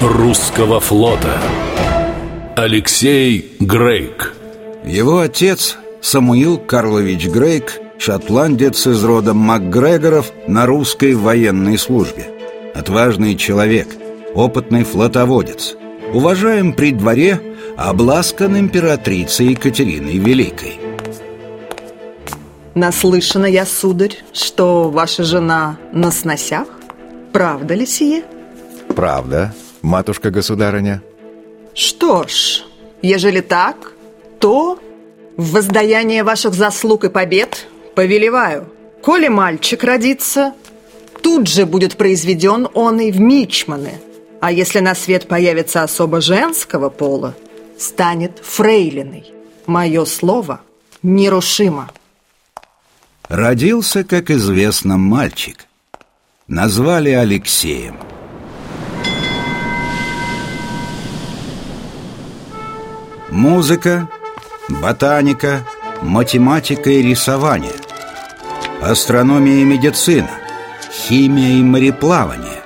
русского флота. Алексей Грейк. Его отец Самуил Карлович Грейк Шотландец из рода МакГрегоров на русской военной службе. Отважный человек, опытный флотоводец. Уважаем при дворе, обласкан императрицей Екатериной Великой. Наслышана я, сударь, что ваша жена на сносях. Правда ли сие? Правда, матушка-государыня? Что ж, ежели так, то в воздаяние ваших заслуг и побед повелеваю. Коли мальчик родится, тут же будет произведен он и в мичманы. А если на свет появится особо женского пола, станет фрейлиной. Мое слово нерушимо. Родился, как известно, мальчик. Назвали Алексеем Музыка, ботаника, математика и рисование. Астрономия и медицина Химия и мореплавание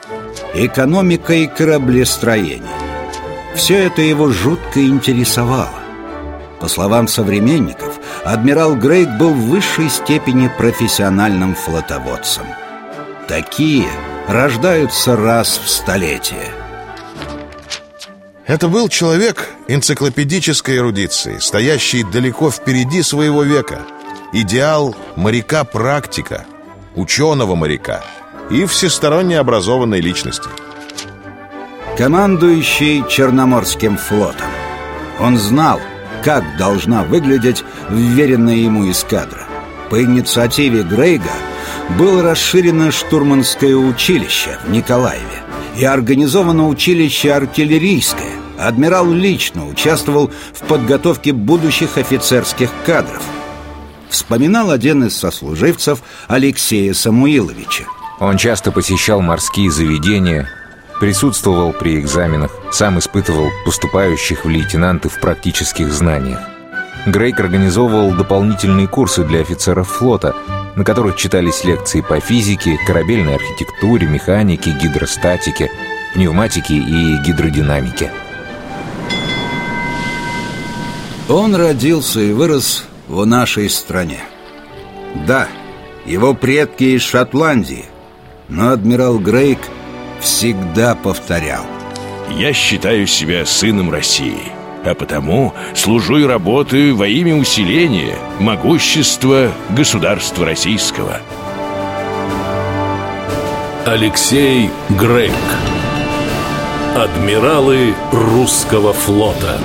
Экономика и кораблестроение. Все это его жутко интересовало. По словам современников, адмирал Грейк был в высшей степени профессиональным флотоводцем. Такие рождаются раз в столетие Это был человек энциклопедической эрудиции, стоящий далеко впереди своего века. Идеал моряка-практика, ученого-моряка и всесторонне образованной личности. Командующий Черноморским флотом Он знал, как должна выглядеть вверенная ему эскадра По инициативе Грейга было расширено штурманское училище в Николаеве и организовано училище артиллерийское. Адмирал лично участвовал в подготовке будущих офицерских кадров. Вспоминал один из сослуживцев Алексея Самуиловича. Он часто посещал морские заведения, присутствовал при экзаменах, сам испытывал поступающих в лейтенанты в практических знаниях. Грейк организовывал дополнительные курсы для офицеров флота, на которых читались лекции по физике, корабельной архитектуре, механике, гидростатике, пневматике и гидродинамике. Он родился и вырос в нашей стране. Да, его предки из Шотландии, но адмирал Грейк всегда повторял. Я считаю себя сыном России, а потому служу и работаю во имя усиления могущества государства российского. Алексей Грейк Адмиралы русского флота